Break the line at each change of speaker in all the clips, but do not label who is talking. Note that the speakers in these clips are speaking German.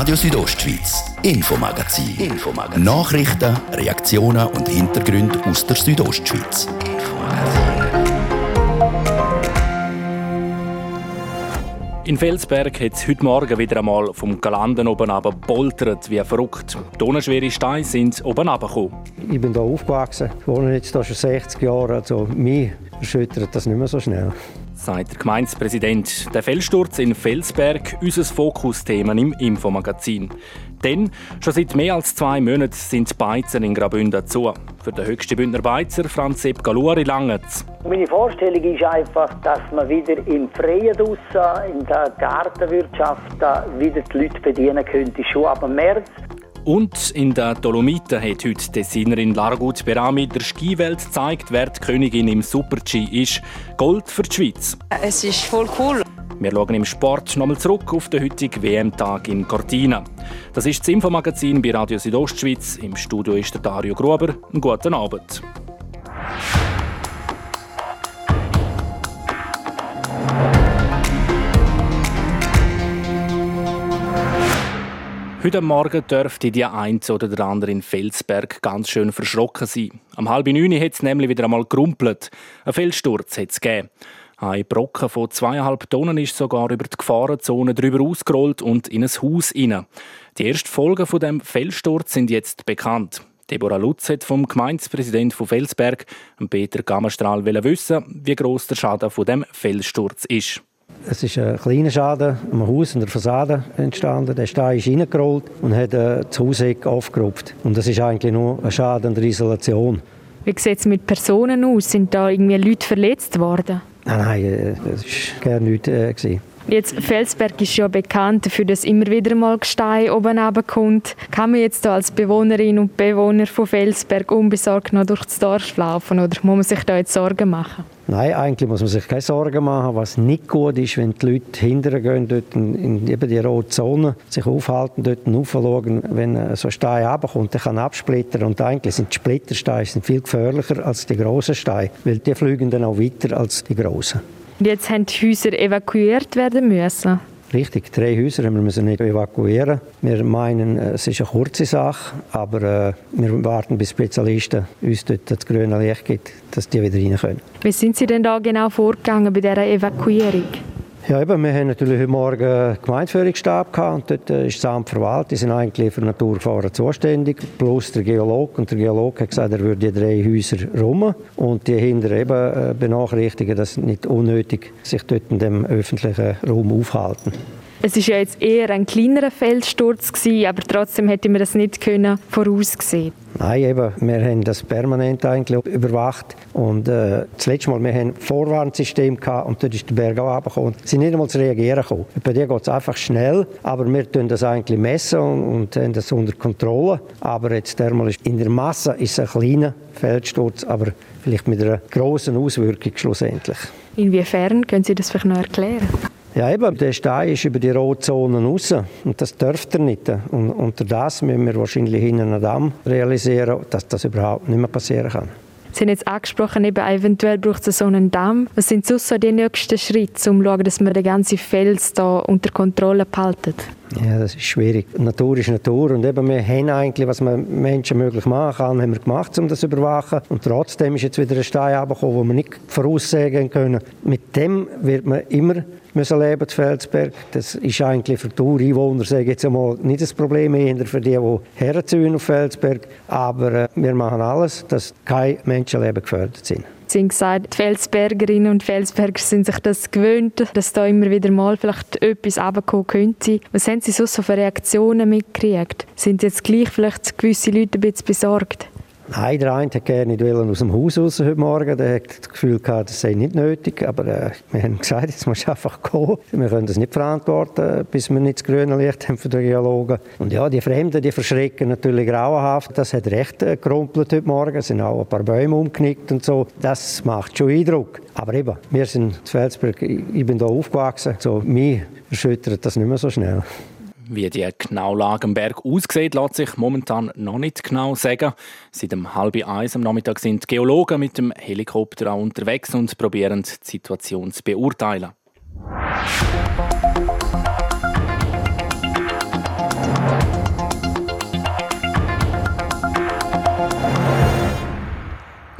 Radio Südostschweiz, Infomagazin. Infomagazin. Nachrichten, Reaktionen und Hintergründe aus der Südostschweiz.
In Felsberg hat es heute Morgen wieder einmal vom Galanden oben runter boltert wie verrückt. Tonnenschwere Steine sind oben runtergekommen.
Ich bin hier aufgewachsen, wohne jetzt hier schon 60 Jahre, also mich erschüttert das nicht mehr so schnell
sagt der Gemeindepräsident. Der Felssturz in Felsberg, unser Fokusthema im Infomagazin. Denn schon seit mehr als zwei Monaten sind die Beizer in Graubünden zu. Für den höchsten Bündner Beizer, Franz Sepp Galuri, lange
Meine Vorstellung ist einfach, dass man wieder im Freien draussen, in der Gartenwirtschaft, wieder die Leute bedienen könnte. Schon ab März
und in der Dolomiten hat heute die Designerin Largut Berami der Skiwelt gezeigt, wer die Königin im Super-G ist. Gold für die Schweiz.
Es ist voll cool.
Wir schauen im Sport nochmal zurück auf den heutigen WM-Tag in Cortina. Das ist das Infomagazin bei Radio Südostschweiz. Im Studio ist der Dario Gruber. Einen guten Abend. Heute Morgen dürfte die eine oder der andere in Felsberg ganz schön verschrocken sein. Am halb neun hat es nämlich wieder einmal gerumpelt. Ein Felssturz hat es gegeben. Ein Brocken von zweieinhalb Tonnen ist sogar über die Gefahrenzone drüber ausgerollt und in ein Haus hinein. Die ersten Folgen von dem Felssturz sind jetzt bekannt. Deborah Lutz hat vom Gemeindepräsidenten von Felsberg, Peter Gammerstrahl, wissen, wie groß der Schaden von dem Felssturz ist.
Es ist ein kleiner Schaden am Haus und der Fassade entstanden. Der Stein ist reingerollt und hat äh, das Hauseck aufgerupft. Und das ist eigentlich nur ein Schaden der Isolation.
Wie sieht es mit Personen aus? Sind da irgendwie Leute verletzt worden?
Nein, nein, äh, das war gar nichts. Äh,
Jetzt, Felsberg ist ja bekannt dafür, dass immer wieder mal Gestein oben kommt. Kann man jetzt als Bewohnerin und Bewohner von Felsberg unbesorgt noch durch das Dorf laufen oder muss man sich da jetzt Sorgen machen?
Nein, eigentlich muss man sich keine Sorgen machen. Was nicht gut ist, wenn die Leute hinterher gehen, dort in, in eben die rote Zone, sich aufhalten, dort aufschauen, wenn so ein Stein runterkommt, der kann absplittern. Und eigentlich sind die Splittersteine sind viel gefährlicher als die grossen Steine, weil die fliegen dann auch weiter als die grossen.
Und jetzt haben die Häuser evakuiert werden müssen.
Richtig, drei Häuser haben wir müssen nicht evakuieren. Wir meinen, es ist eine kurze Sache, aber äh, wir warten, bis Spezialisten uns dort das grüne Licht geben, dass die wieder rein können.
Wie sind Sie denn da genau vorgegangen bei dieser Evakuierung?
Ja, eben, wir haben natürlich heute Morgen einen Gemeindeführungsstab gehabt und dort äh, ist das Amt Verwaltung, die sind eigentlich für Naturgefahren zuständig, plus der Geolog. Und der Geolog hat gesagt, er würde die drei Häuser rum und die hinter eben äh, benachrichtigen, dass nicht unnötig sich dort in dem öffentlichen Raum aufhalten.
Es ist ja jetzt eher ein kleinerer Felssturz gewesen, aber trotzdem hätte man das nicht können voraussehen.
Nein, eben, wir haben das permanent eigentlich überwacht und äh, das letzte Mal, wir haben ein Vorwarnsystem gehabt und dort ist der Berg auch runtergekommen. Sie sind nicht einmal zu reagieren gekommen. Bei dir geht es einfach schnell, aber wir tun das eigentlich messen und, und haben das unter Kontrolle. Aber jetzt dermal ist in der Masse ist es ein kleiner Feldsturz, aber vielleicht mit einer großen Auswirkung schlussendlich.
Inwiefern können Sie das vielleicht noch erklären?
Ja, eben, der Stein ist über die Rotzonen raus und das dürfte er nicht. Und unter das müssen wir wahrscheinlich hinten einen Damm realisieren, dass das überhaupt nicht mehr passieren kann.
Sie haben jetzt angesprochen, eben eventuell braucht es so einen Damm. Was sind sonst so die nächsten Schritte, um zu schauen, dass man den ganzen Fels da unter Kontrolle behalten?
Ja, das ist schwierig. Natur ist Natur und eben wir haben eigentlich, was man Menschen möglich machen kann, haben wir gemacht, um das zu überwachen. Und trotzdem ist jetzt wieder ein Stein herabgekommen, den wir nicht voraussagen können. Mit dem wird man immer müssen leben in Felsberg. Das ist eigentlich für die Ureinwohner, sage jetzt einmal, nicht das Problem, eher für die, die herziehen auf Felsberg. Aber äh, wir machen alles, dass kein Menschenleben gefördert sind.
Sie haben gesagt, die Felsbergerinnen und Felsberger sind sich das gewöhnt, dass da immer wieder mal vielleicht etwas runterkommen könnte. Was haben Sie sonst so für Reaktionen mitgekriegt? Sind jetzt gleich vielleicht gewisse Leute ein bisschen besorgt?
Nein, der eine hat gerne nicht aus dem Haus raus heute Morgen. Der hat das Gefühl gehabt, das sei nicht nötig. Aber äh, wir haben gesagt, jetzt musst du einfach gehen. Wir können das nicht verantworten, bis wir nicht das grüne Licht haben für die Geologen. Und ja, die Fremden, die verschrecken natürlich grauenhaft. Das hat recht äh, gerumpelt heute Morgen. Es sind auch ein paar Bäume umgeknickt und so. Das macht schon Eindruck. Aber eben, wir sind in Felsberg, ich bin da aufgewachsen. So, mich erschüttert das nicht mehr so schnell.
Wie die genaue Lage am Berg aussieht, lässt sich momentan noch nicht genau sagen. Seit dem halb eins am Nachmittag sind Geologen mit dem Helikopter auch unterwegs und probieren die Situation zu beurteilen.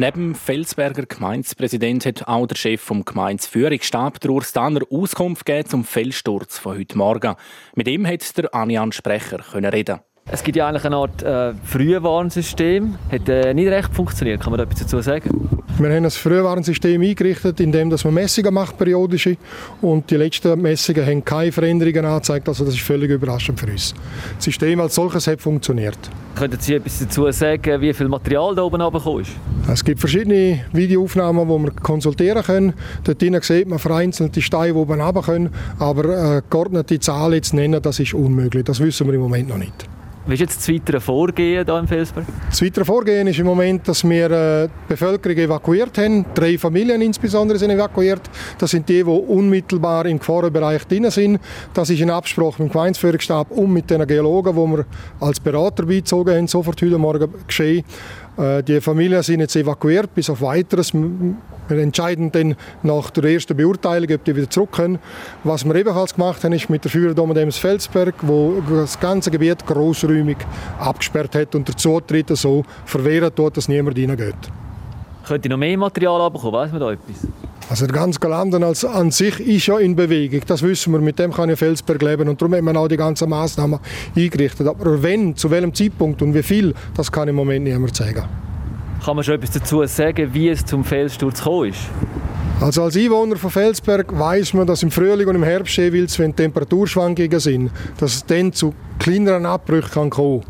Neben Felsberger Gemeindepräsident hat auch der Chef vom Gemeindeführungsstab, Urs Danner, Auskunft gegeben zum Felssturz von heute Morgen. Mit ihm hat der Anian Sprecher reden.
Es gibt ja eigentlich eine Art äh, Frühwarnsystem. Hat äh, nicht recht funktioniert. Kann man da etwas dazu sagen?
Wir haben ein Frühwarnsystem eingerichtet, in dem man Messungen macht, periodische. Und die letzten Messungen haben keine Veränderungen angezeigt. Also das ist völlig überraschend für uns. Das System als solches hat funktioniert.
Könnten Sie etwas dazu sagen, wie viel Material da oben runtergekommen ist?
Es gibt verschiedene Videoaufnahmen, die wir konsultieren können. Dort sieht man vereinzelte Steine, die oben runter können. Aber äh, geordnete Zahlen jetzt nennen, das ist unmöglich. Das wissen wir im Moment noch nicht.
Wie ist jetzt das weitere Vorgehen hier im Felsberg?
Das weitere Vorgehen ist im Moment, dass wir äh, die Bevölkerung evakuiert haben. Drei Familien insbesondere sind evakuiert. Das sind die, die unmittelbar im Gefahrenbereich drin sind. Das ist in Absprache mit dem Gemeindeführungsstab und mit den Geologen, die wir als Berater beizogen haben, sofort heute Morgen geschehen. Äh, die Familien sind jetzt evakuiert bis auf Weiteres. Wir entscheiden dann nach der ersten Beurteilung, ob die wieder zurück können. Was wir ebenfalls gemacht haben, ist mit der Führerdom Dems Felsberg, wo das ganze Gebiet großräumig abgesperrt hat und der Zutritt so verwehren tut, dass niemand reingeht.
Könnte noch mehr Material abbekommen? Weiß man da etwas?
Also der ganze Galanden als an sich ist ja in Bewegung, das wissen wir, mit dem kann ja Felsberg leben und darum haben wir auch die ganzen Massnahmen eingerichtet. Aber wenn, zu welchem Zeitpunkt und wie viel, das kann im Moment niemand sagen.
Kann man schon etwas dazu sagen, wie es zum Felssturz gekommen ist?
Also als Einwohner von Felsberg weiß man, dass im Frühling und im Herbst jeweils, wenn Temperaturschwankungen sind, dass es dann zu kleineren Abbrüchen kann kommen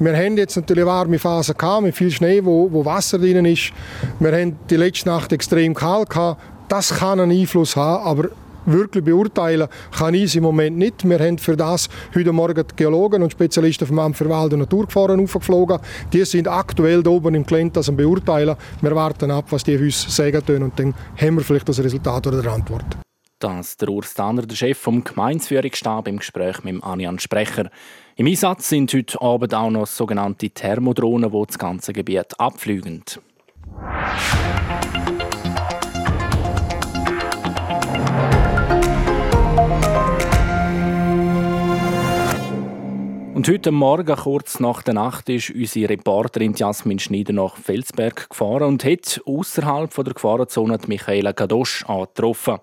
Wir haben jetzt natürlich eine warme Phase gehabt, mit viel Schnee, wo, wo Wasser drin ist. Wir haben die letzte Nacht extrem kalt gehabt. Das kann einen Einfluss haben, aber wirklich beurteilen kann ich es im Moment nicht. Wir haben für das heute Morgen Geologen und Spezialisten vom Amt für Wald und Naturgefahren aufgeflogen. Die sind aktuell da oben im Gelände das beurteilen. Wir warten ab, was die uns sagen können und dann haben wir vielleicht das Resultat oder die Antwort.
Das der Urs Danner, der Chef vom Gemeinsführungsstab, im Gespräch mit Anian Sprecher. Im Einsatz sind heute Abend auch noch sogenannte Thermodrohnen, die das ganze Gebiet abfliegen. Und heute Morgen, kurz nach der Nacht, ist unsere Reporterin Jasmin Schneider nach Felsberg gefahren und hat außerhalb der Gefahrenzone Michaela Gadosch angetroffen.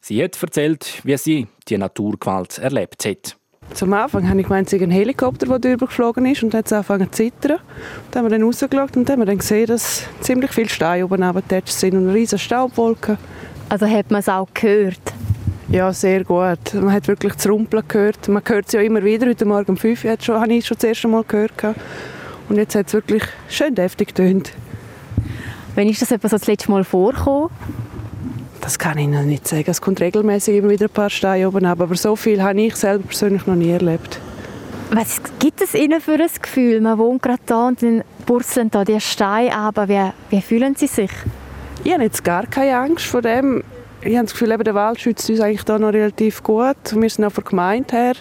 Sie hat erzählt, wie sie die Naturgewalt erlebt hat.
Zum Anfang habe ich gemeint, es ein Helikopter, der durchgeflogen ist und hat es angefangen zu zittern. Dann haben wir dann rausgeschaut und dann haben wir dann gesehen, dass ziemlich viele Steine oben abgetatscht sind und eine riesige Staubwolke.
Also hat man es auch gehört?
Ja, sehr gut. Man hat wirklich das Rumpeln gehört. Man hört es ja immer wieder. Heute Morgen um 5 Uhr schon, habe ich schon das erste Mal gehört. Und jetzt hat es wirklich schön deftig getönt.
Wann ist das etwa so das letzte Mal vorgekommen?
Das kann ich noch nicht sagen. Es kommt regelmäßig immer wieder ein paar Steine oben ab. Aber so viel habe ich selber persönlich noch nie erlebt.
Was gibt es Ihnen für ein Gefühl? Man wohnt gerade da und dann purzeln da die Steine ab. Wie, wie fühlen Sie sich?
Ich habe jetzt gar keine Angst vor dem ich habe das Gefühl, eben, der Wald schützt uns eigentlich da noch relativ gut. Wir sind auch von der Gemeinde her,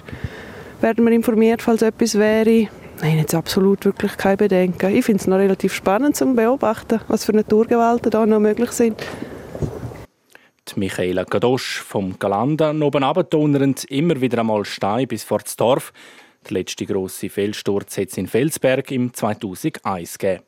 werden wir informiert, falls etwas wäre. Nein, jetzt absolut wirklich kein Bedenken. Ich finde es noch relativ spannend zu beobachten, was für Naturgewalten da noch möglich sind.
Michaela Gadosch vom Galanda oben runtertunnernd, immer wieder einmal Stein bis vor das Dorf. Der letzte grosse Felssturz hat es in Felsberg im 2001 gegeben.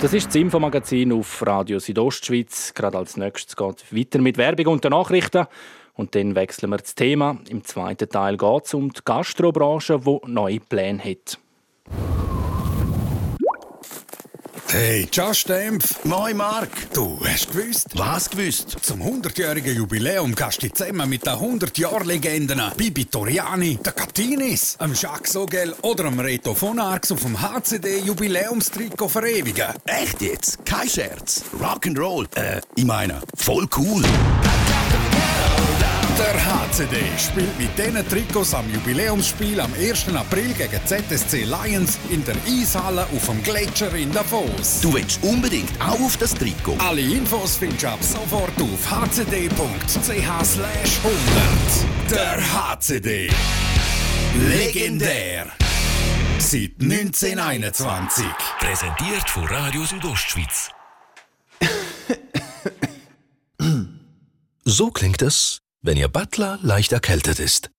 Das ist das Infomagazin auf Radio Südostschweiz. Gerade als nächstes geht weiter mit Werbung und den Nachrichten. Und dann wechseln wir das Thema. Im zweiten Teil geht es um die Gastrobranche, die neue Pläne hat.
Hey, Just Dempf.
Moin Mark.
Du hast gewusst?
Was gewusst?
Zum 100-jährigen Jubiläum kannst du zusammen mit den 100-Jahr-Legenden Bibi Toriani, der Captinis, dem Jacques Sogel oder dem Reto von Arx auf dem HCD-Jubiläumstrikot verewigen.
Echt jetzt? Kein Scherz. Rock'n'Roll. Äh, ich meine, voll cool.
Der HCD spielt mit diesen Trikots am Jubiläumsspiel am 1. April gegen ZSC Lions in der Eishalle auf dem Gletscher in Davos.
Du willst unbedingt auch auf das Trikot.
Alle Infos findest du ab sofort auf hcd.ch 100. Der HCD. Legendär. Seit 1921.
Präsentiert von Radio Südostschweiz.
So klingt es,
wenn Ihr Butler leicht erkältet ist.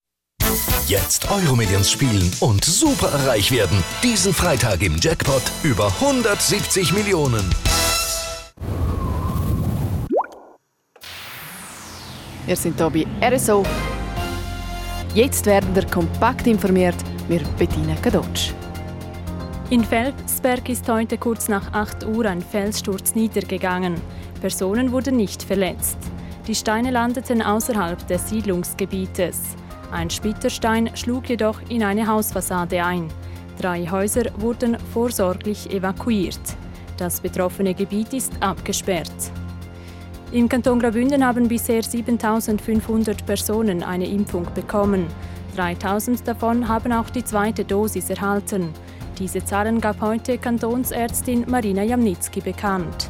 Jetzt Euromillions spielen und super reich werden. Diesen Freitag im Jackpot über 170 Millionen.
Wir sind hier bei RSO. Jetzt werden wir kompakt informiert. Wir Bettina Kadotsch.
In Felsberg ist heute kurz nach 8 Uhr ein Felssturz niedergegangen. Personen wurden nicht verletzt. Die Steine landeten außerhalb des Siedlungsgebietes. Ein Splitterstein schlug jedoch in eine Hausfassade ein. Drei Häuser wurden vorsorglich evakuiert. Das betroffene Gebiet ist abgesperrt. Im Kanton Graubünden haben bisher 7500 Personen eine Impfung bekommen. 3000 davon haben auch die zweite Dosis erhalten. Diese Zahlen gab heute Kantonsärztin Marina Jamnitzki bekannt.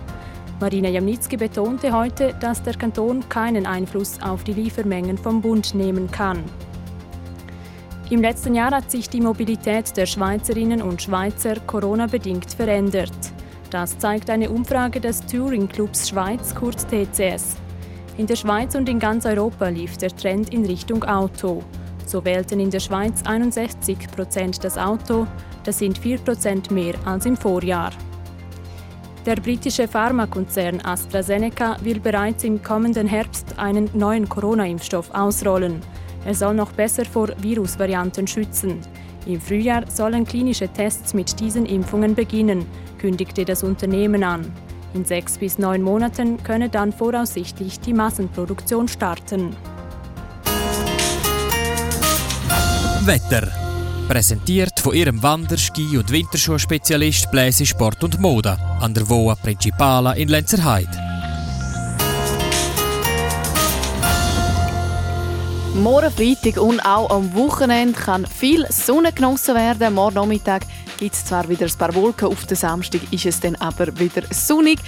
Marina Jamnitzki betonte heute, dass der Kanton keinen Einfluss auf die Liefermengen vom Bund nehmen kann. Im letzten Jahr hat sich die Mobilität der Schweizerinnen und Schweizer Corona-bedingt verändert. Das zeigt eine Umfrage des Touring Clubs Schweiz, kurz TCS. In der Schweiz und in ganz Europa lief der Trend in Richtung Auto. So wählten in der Schweiz 61 Prozent das Auto, das sind 4 Prozent mehr als im Vorjahr. Der britische Pharmakonzern AstraZeneca will bereits im kommenden Herbst einen neuen Corona-Impfstoff ausrollen. Er soll noch besser vor Virusvarianten schützen. Im Frühjahr sollen klinische Tests mit diesen Impfungen beginnen, kündigte das Unternehmen an. In sechs bis neun Monaten könne dann voraussichtlich die Massenproduktion starten.
Wetter. Präsentiert von ihrem Wander-, Ski- und Winterschuhspezialist Bläse Sport und Mode an der Voa Principala in Lenzerheide.
Morgen Freitag und auch am Wochenende kann viel Sonne genossen werden. Morgen Nachmittag gibt es zwar wieder ein paar Wolken, auf den Samstag ist es dann aber wieder sonnig.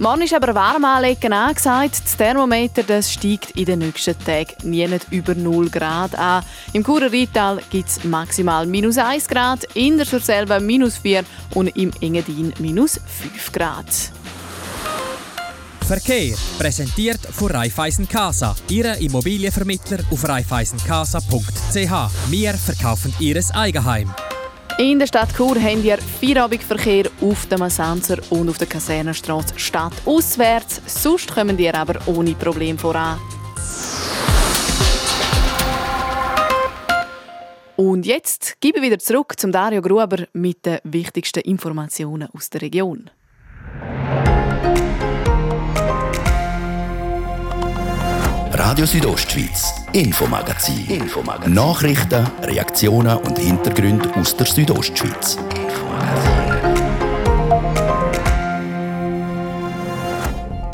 Morgen ist aber warm anlegen angesagt. Das Thermometer das steigt in den nächsten Tagen nie nicht über 0 Grad an. Im Churer Rital gibt es maximal minus 1 Grad, in der Surselva minus 4 und im Engadin minus 5 Grad.
Verkehr präsentiert von Raiffeisen Casa, Ihre Immobilienvermittler auf raiffeisencasa.ch. Wir verkaufen Ihres Eigenheim.
In der Stadt Chur haben wir Feierabendverkehr auf der Massanzer und auf der Kasernenstraße stadtauswärts. Sonst kommen wir aber ohne Problem voran. Und jetzt gebe ich wieder zurück zum Dario Gruber mit den wichtigsten Informationen aus der Region.
Radio Südostschweiz, Infomagazin. Infomagazin. Nachrichten, Reaktionen und Hintergründe aus der Südostschweiz.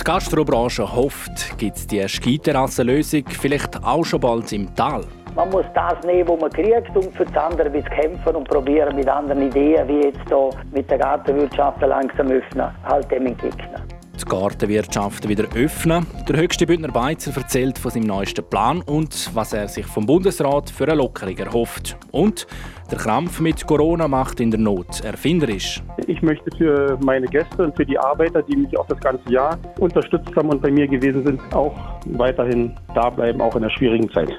Die Gastrobranche hofft, gibt es die Skiterrassenlösung vielleicht auch schon bald im Tal.
Man muss das nehmen, was man kriegt und für das andere ein kämpfen und probieren mit anderen Ideen, wie jetzt hier mit der Gartenwirtschaft langsam öffnen, halt dem entgegnen
die Gartenwirtschaft wieder öffnen. Der höchste Bündner Beizer erzählt von seinem neuesten Plan und was er sich vom Bundesrat für eine Lockerung erhofft. Und der Krampf mit Corona macht in der Not erfinderisch.
Ich möchte für meine Gäste und für die Arbeiter, die mich auch das ganze Jahr unterstützt haben und bei mir gewesen sind, auch weiterhin da bleiben, auch in der schwierigen Zeit.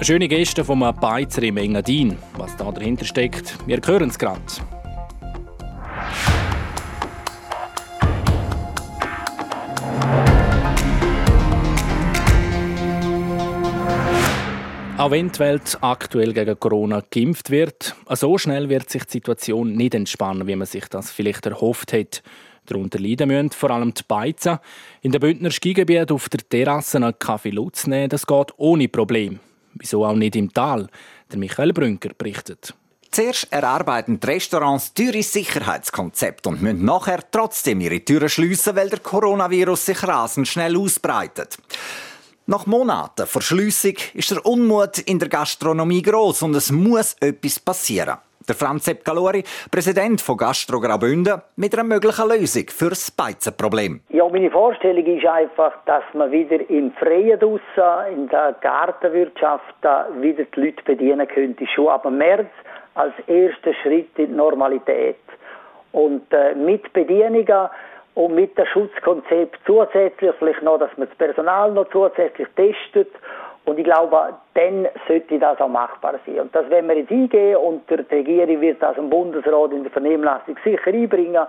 Schöne Geste vom Beizer im Engadin. Was da dahinter steckt, wir hören es gerade. Auch wenn die Welt aktuell gegen Corona geimpft wird, so schnell wird sich die Situation nicht entspannen, wie man sich das vielleicht erhofft hat. Darunter leiden müssen vor allem die Beizen. In den Bündner Skigebiet auf der Terrasse einen Kaffee Lutz nehmen, das geht ohne Problem. Wieso auch nicht im Tal? Der Michael Brünker berichtet.
Zuerst erarbeiten die Restaurants teure Sicherheitskonzepte und müssen nachher trotzdem ihre Türen schliessen, weil der Coronavirus sich rasend schnell ausbreitet. Nach Monaten Verschliessung ist der Unmut in der Gastronomie groß und es muss etwas passieren. Der Franz Sepp Galori, Präsident von Gastro Graubünden, mit einer möglichen Lösung für das Beizenproblem.
Ja, meine Vorstellung ist einfach, dass man wieder im Freien draussen, in der Gartenwirtschaft, wieder die Leute bedienen könnte. Schon ab März als erster Schritt in die Normalität. Und äh, mit Bedienungen und mit dem Schutzkonzept zusätzlich vielleicht noch, dass man das Personal noch zusätzlich testet Und ich glaube, dann sollte das auch machbar sein. Und das werden wir jetzt eingehen und die Regierung wird das im Bundesrat in der Vernehmlassung sicher einbringen.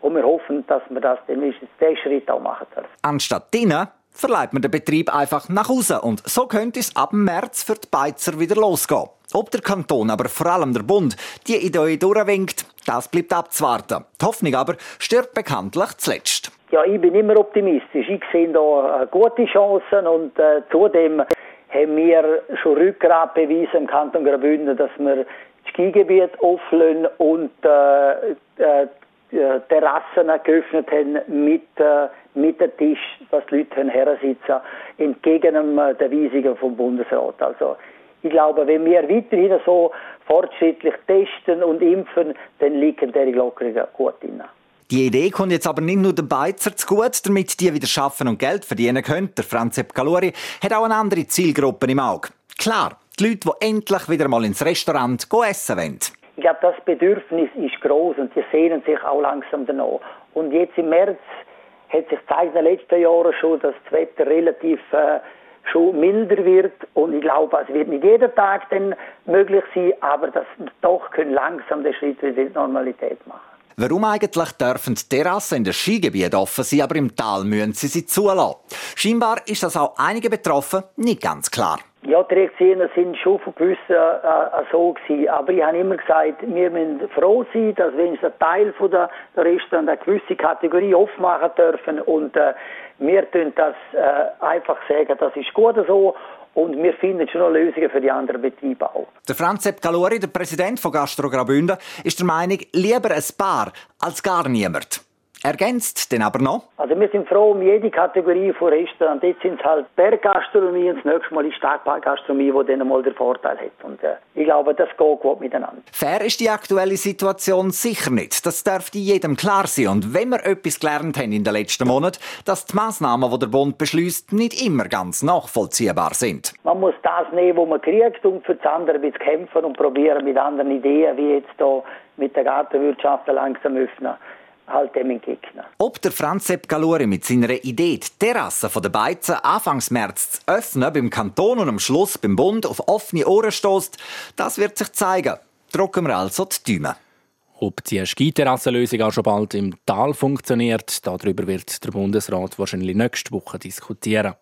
Und wir hoffen, dass wir das den nächsten Schritt auch machen dürfen.
Anstatt dienen verleiht man den Betrieb einfach nach Hause und so könnte es ab März für die Beizer wieder losgehen. Ob der Kanton, aber vor allem der Bund, die Idee durchwinkt, das bleibt abzuwarten. Die Hoffnung aber stirbt bekanntlich zuletzt.
Ja, ich bin immer optimistisch. Ich sehe da äh, gute Chancen und äh, zudem haben wir schon Rückgrat bewiesen im Kanton Graubünden, dass wir das Skigebiet öffnen und äh, äh, Terrassen geöffnet haben mit, äh, mit dem Tisch, dass die Leute hersitzen entgegen äh, der Weisungen vom Bundesrat. Also ich glaube, wenn wir weiterhin so fortschrittlich testen und impfen, dann liegen diese Lockerungen gut drin.
Die Idee kommt jetzt aber nicht nur den Beizer zu gut, damit die wieder schaffen und Geld verdienen können. Der Franz Galori hat auch eine andere Zielgruppe im Auge. Klar, die Leute, die endlich wieder mal ins Restaurant essen wollen.
Ich glaube, das Bedürfnis ist groß und die sehnen sich auch langsam danach. Und jetzt im März hat sich gezeigt in den letzten Jahren schon, dass das Wetter relativ äh, schon milder wird und ich glaube, es wird nicht jeden Tag dann möglich sein, aber dass wir doch können langsam den Schritt wieder in die Normalität machen.
Warum eigentlich dürfen die Terrassen in den Skigebieten offen sein, aber im Tal müssen sie sie zulassen? Scheinbar ist das auch einige Betroffen nicht ganz klar.
Ja, die Reaktionen sind schon von gewissen äh, äh, so gewesen. Aber ich habe immer gesagt, wir müssen froh sein, dass wenigstens ein Teil von der, der Restaurant eine gewisse Kategorie aufmachen dürfen. Und äh, wir tun das äh, einfach sagen, das ist gut so. Und wir finden schon noch Lösungen für die anderen Betriebe auch.
Der Franz Sepp Galori, der Präsident von Gastro Graubünden, ist der Meinung, lieber ein Paar als gar niemand. Ergänzt denn aber noch?
Also wir sind froh um jede Kategorie von Restaurants. Jetzt sind es halt Berggastronomie und das nächste Mal ist Stadtgastronomie, die dann mal den Vorteil hat. Und äh, ich glaube, das geht gut miteinander.
Fair ist die aktuelle Situation sicher nicht. Das dürfte jedem klar sein. Und wenn wir etwas gelernt haben in den letzten Monaten, dass die Massnahmen, die der Bund beschließt, nicht immer ganz nachvollziehbar sind.
Man muss das nehmen, was man kriegt und für das andere ein bisschen kämpfen und probieren mit anderen Ideen, wie jetzt hier mit der Gartenwirtschaft langsam öffnen halt dem entgegnen.
Ob der Franz Sepp Galuri mit seiner Idee, die Terrasse von der Beizen Anfangs März zu öffnen, beim Kanton und am Schluss beim Bund auf offene Ohren stößt, das wird sich zeigen. Drücken wir also die Daumen.
Ob die Skiterrassenlösung auch schon bald im Tal funktioniert, darüber wird der Bundesrat wahrscheinlich nächste Woche diskutieren.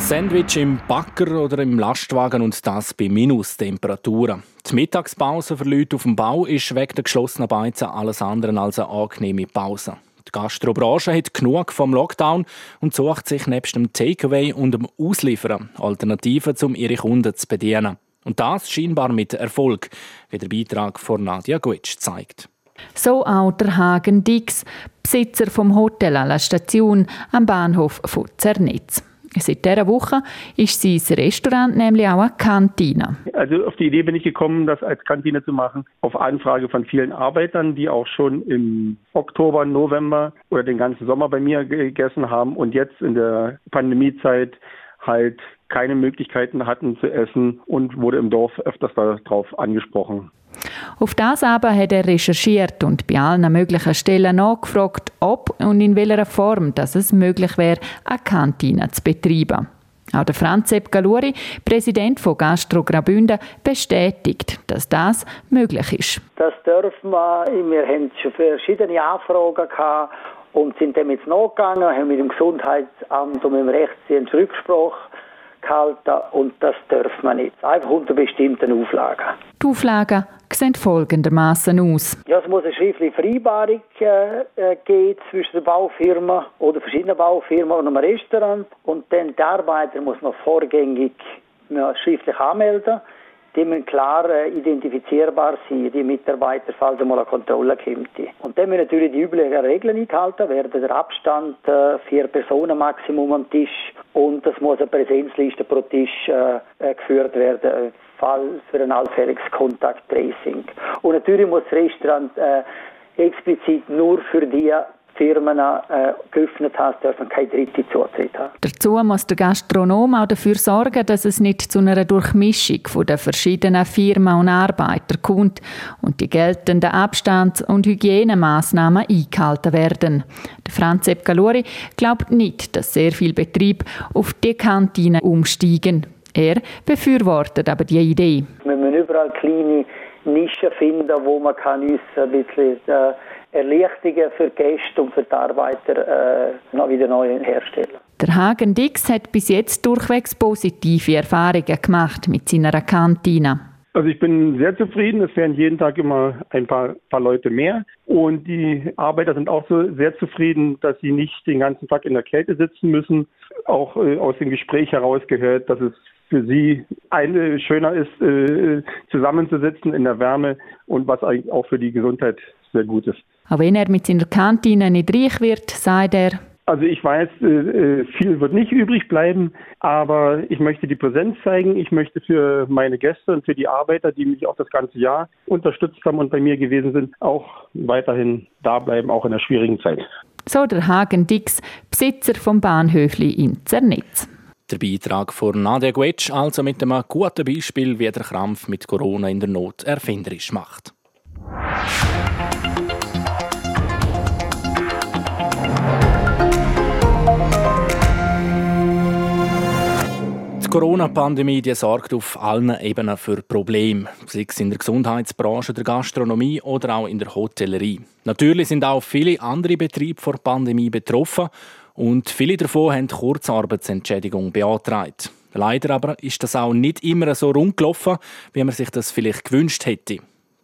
Ein Sandwich im Backer oder im Lastwagen und das bei Minustemperaturen. Die Mittagspause für Leute auf dem Bau ist wegen der geschlossenen Beizen alles andere als eine angenehme Pause. Die Gastrobranche hat genug vom Lockdown und sucht sich nebst dem Takeaway und dem Ausliefern Alternativen, um ihre Kunden zu bedienen. Und das scheinbar mit Erfolg, wie der Beitrag von Nadia Guitsch zeigt.
So auch der Hagen Dix, Besitzer vom Hotel à la Station am Bahnhof von Zernitz. Seit dieser Woche ist sein Restaurant nämlich auch eine Kantine.
Also auf die Idee bin ich gekommen, das als Kantine zu machen, auf Anfrage von vielen Arbeitern, die auch schon im Oktober, November oder den ganzen Sommer bei mir gegessen haben und jetzt in der Pandemiezeit halt keine Möglichkeiten hatten zu essen und wurde im Dorf öfters darauf angesprochen.
Auf das aber hat er recherchiert und bei allen möglichen Stellen nachgefragt, ob und in welcher Form dass es möglich wäre, eine Kantine zu betreiben. Auch der Franz Sepp Galuri, Präsident von Gastro Graubünden, bestätigt, dass das möglich ist.
Das dürfen wir. Wir haben schon verschiedene Anfragen gehabt und sind dem jetzt nachgegangen, haben mit dem Gesundheitsamt und mit dem Rechtsdienst Rücksprache gehalten und das dürfen wir nicht. Einfach unter bestimmten Auflagen.
Die Auflagen sehen folgendermaßen aus.
Ja, es muss eine schriftliche Vereinbarung äh, äh, geben zwischen der Baufirma oder verschiedenen Baufirmen und einem Restaurant und dann der Arbeiter muss noch vorgängig schriftlich anmelden die müssen klar äh, identifizierbar sein, die Mitarbeiter, falls einmal eine Kontrolle kommt. Und dann müssen natürlich die üblichen Regeln eingehalten werden, der Abstand, äh, vier Personen Maximum am Tisch und es muss eine Präsenzliste pro Tisch äh, äh geführt werden, Fall für ein allfälliges Kontakttracing. Und natürlich muss das Restaurant äh, explizit nur für die Firmen äh, geöffnet hast, dürfen keine dritte Zutritt haben.
Dazu muss der Gastronom auch dafür sorgen, dass es nicht zu einer Durchmischung von den verschiedenen Firmen und Arbeitern kommt und die geltenden Abstands- und Hygienemaßnahmen eingehalten werden. Der Franz Galori glaubt nicht, dass sehr viele Betriebe auf die Kantine umsteigen. Er befürwortet aber die Idee.
Wir müssen überall kleine Nischen finden, wo man kann uns ein bisschen äh, Erleichterungen für die Gäste und für die Arbeiter äh, noch wieder neu herstellen.
Der Hagen Dix hat bis jetzt durchwegs positive Erfahrungen gemacht mit seiner Kantine.
Also ich bin sehr zufrieden. Es werden jeden Tag immer ein paar, paar Leute mehr. Und die Arbeiter sind auch so sehr zufrieden, dass sie nicht den ganzen Tag in der Kälte sitzen müssen. Auch äh, aus dem Gespräch heraus gehört, dass es für sie eine schöner ist, äh, zusammenzusitzen in der Wärme und was eigentlich auch für die Gesundheit sehr gut ist.
Auch wenn er mit seiner Kantine nicht reich wird, sagt er,
also ich weiß, äh, äh, viel wird nicht übrig bleiben, aber ich möchte die Präsenz zeigen. Ich möchte für meine Gäste und für die Arbeiter, die mich auch das ganze Jahr unterstützt haben und bei mir gewesen sind, auch weiterhin da bleiben, auch in der schwierigen Zeit.
So der Hagen Dix, Besitzer vom Bahnhöfli in Zernitz.
Der Beitrag von Nadia Guetsch also mit einem guten Beispiel, wie der Krampf mit Corona in der Not erfinderisch macht. Die Corona-Pandemie sorgt auf allen Ebenen für Probleme, sei es in der Gesundheitsbranche, der Gastronomie oder auch in der Hotellerie. Natürlich sind auch viele andere Betriebe vor der Pandemie betroffen und viele davon haben Kurzarbeitsentschädigung beantragt. Leider aber ist das auch nicht immer so rund gelaufen, wie man sich das vielleicht gewünscht hätte.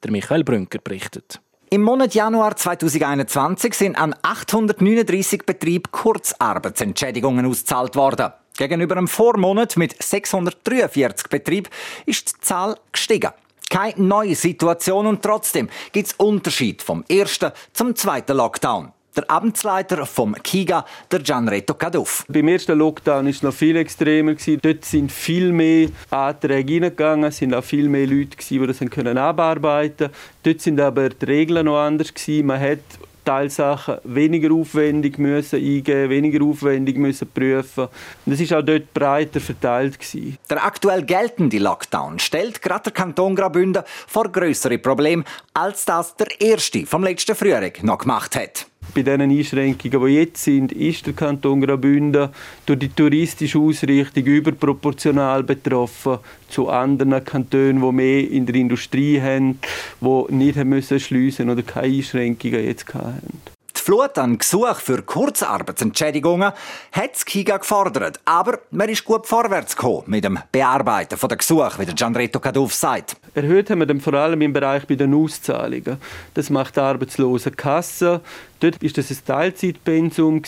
Der Michael Brünker berichtet.
Im Monat Januar 2021 sind an 839 Betrieben Kurzarbeitsentschädigungen ausgezahlt worden. Gegenüber einem Vormonat mit 643 Betrieben ist die Zahl gestiegen. Keine neue Situation und trotzdem gibt es Unterschied vom ersten zum zweiten Lockdown. Der Amtsleiter vom KIGA, der Gianretto Caduff.
Beim ersten Lockdown war es noch viel extremer. Dort sind viel mehr Anträge reingegangen, es sind auch viel mehr Leute, die das abarbeiten konnten. Dort sind aber die Regeln noch anders. Man hat Teilsachen weniger aufwendig müssen eingeben, weniger aufwendig müssen prüfen. Und es ist auch dort breiter verteilt gewesen.
Der aktuell geltende Lockdown stellt gerade der Kanton Graubünden vor größere Probleme, als das der erste vom letzten Frühling noch gemacht hat.
Bei diesen Einschränkungen, die jetzt sind, ist der Kanton Graubünden durch die touristische Ausrichtung überproportional betroffen zu anderen Kantonen, die mehr in der Industrie haben, die nicht haben müssen schliessen oder keine Einschränkungen jetzt hatten.
Flut an Gesuch für Kurzarbeitsentschädigungen hat das KIGA gefordert. Aber man ist gut vorwärts gekommen mit dem Bearbeiten der Gesuche, wie der Gianretto Caduff sagt.
Erhöht haben wir dann vor allem im Bereich bei den Auszahlungen. Das macht die Arbeitslosenkasse. Dort war das ein Teilzeitpensum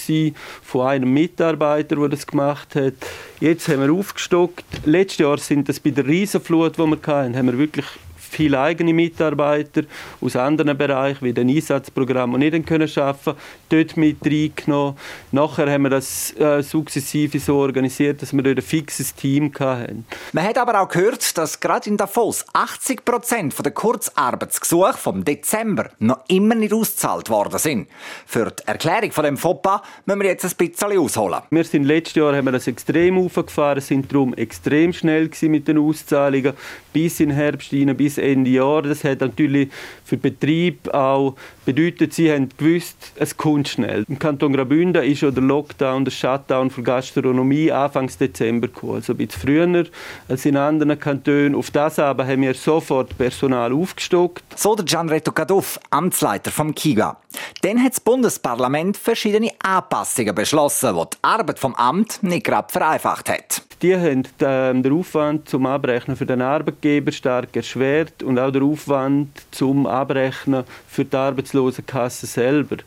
von einem Mitarbeiter, der das gemacht hat. Jetzt haben wir aufgestockt. Letztes Jahr sind das bei der Riesenflut, die wir hatten, haben wir wirklich viele eigene Mitarbeiter aus anderen Bereichen, wie den Einsatzprogramm, die nicht können arbeiten dort mit reingenommen. Nachher haben wir das äh, sukzessive so organisiert, dass wir dort ein fixes Team hatten.
Man hat aber auch gehört, dass gerade in Davos 80 Prozent der Kurzarbeitsgesuche vom Dezember noch immer nicht ausgezahlt worden sind. Für die Erklärung von dem FOPA müssen wir jetzt ein bisschen ausholen.
Wir sind letztes Jahr haben wir das extrem aufgefahren, sind darum extrem schnell mit den Auszahlungen bis in Herbst rein, bis Ende Jahr. Das hat natürlich für den Betrieb auch bedeutet, sie haben gewusst, es kommt schnell. Im Kanton Graubünden ist ja der Lockdown, der Shutdown für Gastronomie Anfang Dezember gekommen, also ein bisschen früher als in anderen Kantonen. Auf das aber haben wir sofort Personal aufgestockt.
So der Gianretto Caduff, Amtsleiter vom KIGA. Dann hat das Bundesparlament verschiedene Anpassungen beschlossen, die die Arbeit vom Amt nicht gerade vereinfacht hat.
Die haben ähm, den Aufwand zum Abrechnen für den Arbeitgeber stark erschwert und auch den Aufwand zum Abrechnen für die Arbeitslosenkasse selber.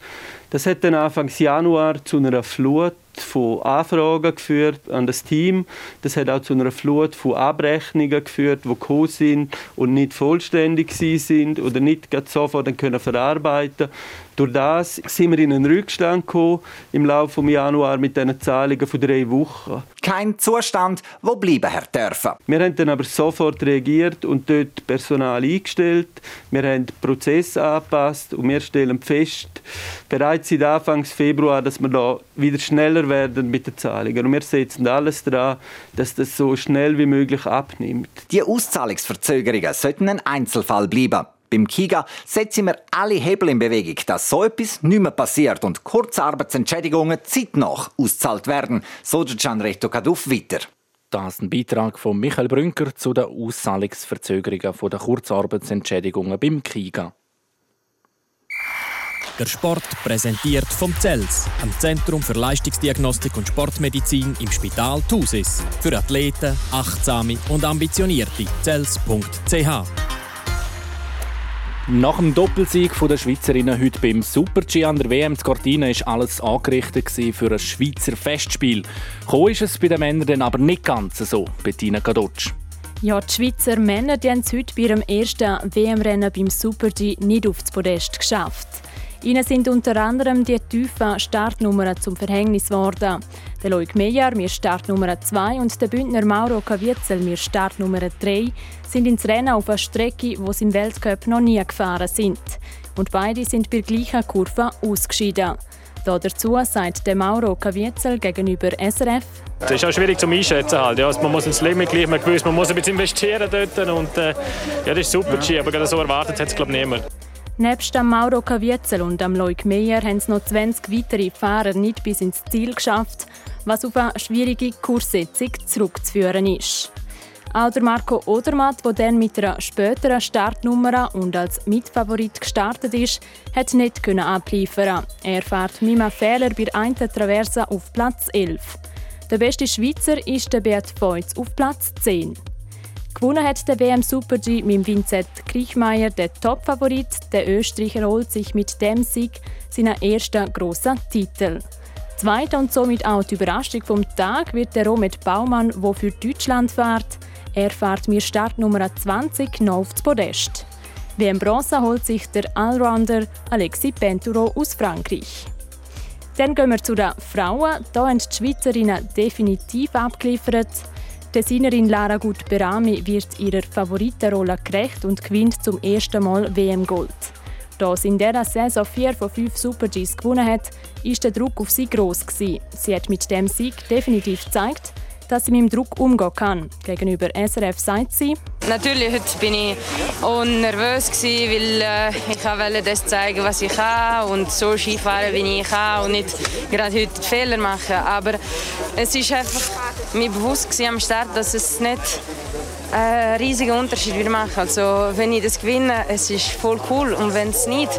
Das hat dann Anfang Januar zu einer Flut von Anfragen geführt an das Team. Das hat auch zu einer Flut von Abrechnungen geführt, die gekommen sind und nicht vollständig sind oder nicht sofort können verarbeiten Durch das sind wir in einen Rückstand gekommen im Laufe des Januar mit diesen Zahlungen von drei Wochen.
Kein Zustand, wo bleiben Herr dürfen.
Wir haben dann aber sofort reagiert und dort Personal eingestellt. Wir haben den Prozess angepasst und wir stellen fest, bereits seit Anfang Februar, dass wir da wieder schneller werden mit den Zahlungen. Und wir setzen alles daran, dass das so schnell wie möglich abnimmt.
Die Auszahlungsverzögerungen sollten ein Einzelfall bleiben. Beim KIGA setzen wir alle Hebel in Bewegung, dass so etwas nicht mehr passiert und Kurzarbeitsentschädigungen zeitnah auszahlt werden, so der Gianretto Kaduf weiter.
Das ist ein Beitrag von Michael Brünker zu den Auszahlungsverzögerungen der Kurzarbeitsentschädigungen beim KIGA.
Der Sport präsentiert vom CELS, am Zentrum für Leistungsdiagnostik und Sportmedizin im Spital Thusis. Für Athleten, Achtsame und Ambitionierte. CELS.ch
nach dem Doppelsieg der Schweizerinnen heute beim Super-G an der WM zu Cortina war alles angerichtet für ein Schweizer Festspiel. Gekommen ist es bei den Männern aber nicht ganz so, Bettina Kadotsch.
Ja, die Schweizer Männer die haben es heute bei ihrem ersten WM-Rennen beim Super-G nicht aufs Podest geschafft. Ihnen sind unter anderem die tiefen Startnummern zum Verhängnis geworden. Der Loic Meyer, mir Startnummer 2 und der Bündner Mauro Caviezel, mir Startnummer 3, sind ins Rennen auf einer Strecke, wo sie im Weltcup noch nie gefahren sind. Und beide sind bei gleicher Kurve ausgeschieden. Da dazu sagt der Mauro Caviezel gegenüber SRF.
Es ist auch schwierig zu einschätzen. Halt. Ja, also man muss ins Limit gleich, man, gewusst, man muss ein bisschen investieren dort. Und, äh, ja, das ist super, ja. aber so erwartet hat es glaube niemand.
Nebst dem Mauro Caviezel und dem Loic Meyer haben es noch 20 weitere Fahrer nicht bis ins Ziel geschafft, was auf eine schwierige Kurssetzung zurückzuführen ist. Auch der Marco Odermatt, der dann mit einer späteren Startnummer und als Mitfavorit gestartet ist, hat nicht abliefern. Er fährt mit einem Fehler bei einer Traverse auf Platz 11. Der beste Schweizer ist der Beat Feutz auf Platz 10. Gewonnen hat der WM Super G mit Vincent Kriechmeier, der Topfavorit. Der Österreicher holt sich mit dem Sieg seinen ersten grossen Titel. Zweiter und somit auch die Überraschung vom Tag wird der Romet Baumann, der für Deutschland fährt. Er fährt mir Startnummer 20 noch auf das Podest. WM Bronze holt sich der Allrounder Alexis Penturo aus Frankreich. Dann gehen wir zu den Frauen. Hier haben die Schweizerinnen definitiv abgeliefert. Die Designerin Lara Gut-Berami wird ihrer Favoritenrolle gerecht und gewinnt zum ersten Mal WM-Gold. Da sie in dieser Saison vier von fünf Super-Gs gewonnen hat, war der Druck auf sie gross. Sie hat mit dem Sieg definitiv gezeigt, dass sie mit dem Druck umgehen kann. Gegenüber SRF sagt sie,
Natürlich, heute bin ich auch nervös, weil äh, ich wollte das zeigen, was ich kann und so Skifahren, wie ich kann und nicht gerade heute Fehler machen. Aber es ist einfach mir bewusst am Start, dass es nicht einen riesigen Unterschied würde machen. Also wenn ich das gewinne, es ist voll cool und wenn es nicht,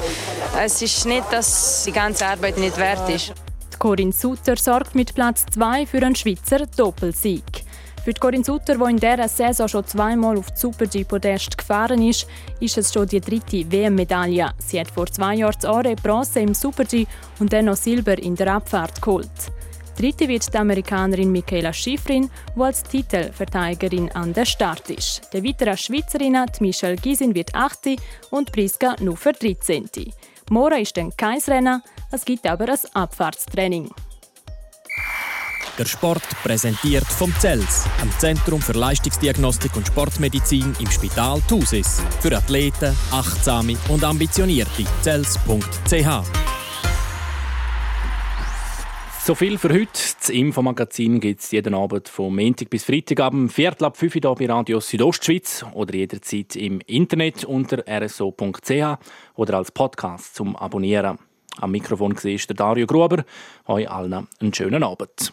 es ist nicht, dass die ganze Arbeit nicht wert ist.
Corinne Sutter sorgt mit Platz 2 für einen Schweizer Doppelsieg. Für Corinne Sutter, die in dieser Saison schon zweimal auf Super-G-Podest gefahren ist, ist es schon die dritte WM-Medaille. Sie hat vor zwei Jahren das Ore Bronze im Super-G und dann noch Silber in der Abfahrt geholt. Dritte wird die Amerikanerin Michaela Schifrin, die als Titelverteidigerin an der Start ist. Der weitere Schweizerinnen, Michelle Gisin, wird 8. und Priska nur für 13. Morgen ist dann kein Rennen, es gibt aber ein Abfahrtstraining.
Der Sport präsentiert vom CELS, am Zentrum für Leistungsdiagnostik und Sportmedizin im Spital Thusis. Für Athleten, Achtsame und Ambitionierte. CELS.ch
so viel für heute. Das Infomagazin gibt es jeden Abend von Montag bis Freitagabend, Viertel ab 5 Uhr bei Radio Südostschweiz oder jederzeit im Internet unter rso.ch oder als Podcast zum Abonnieren. Am Mikrofon war der Dario Gruber. Euch allen einen schönen Abend.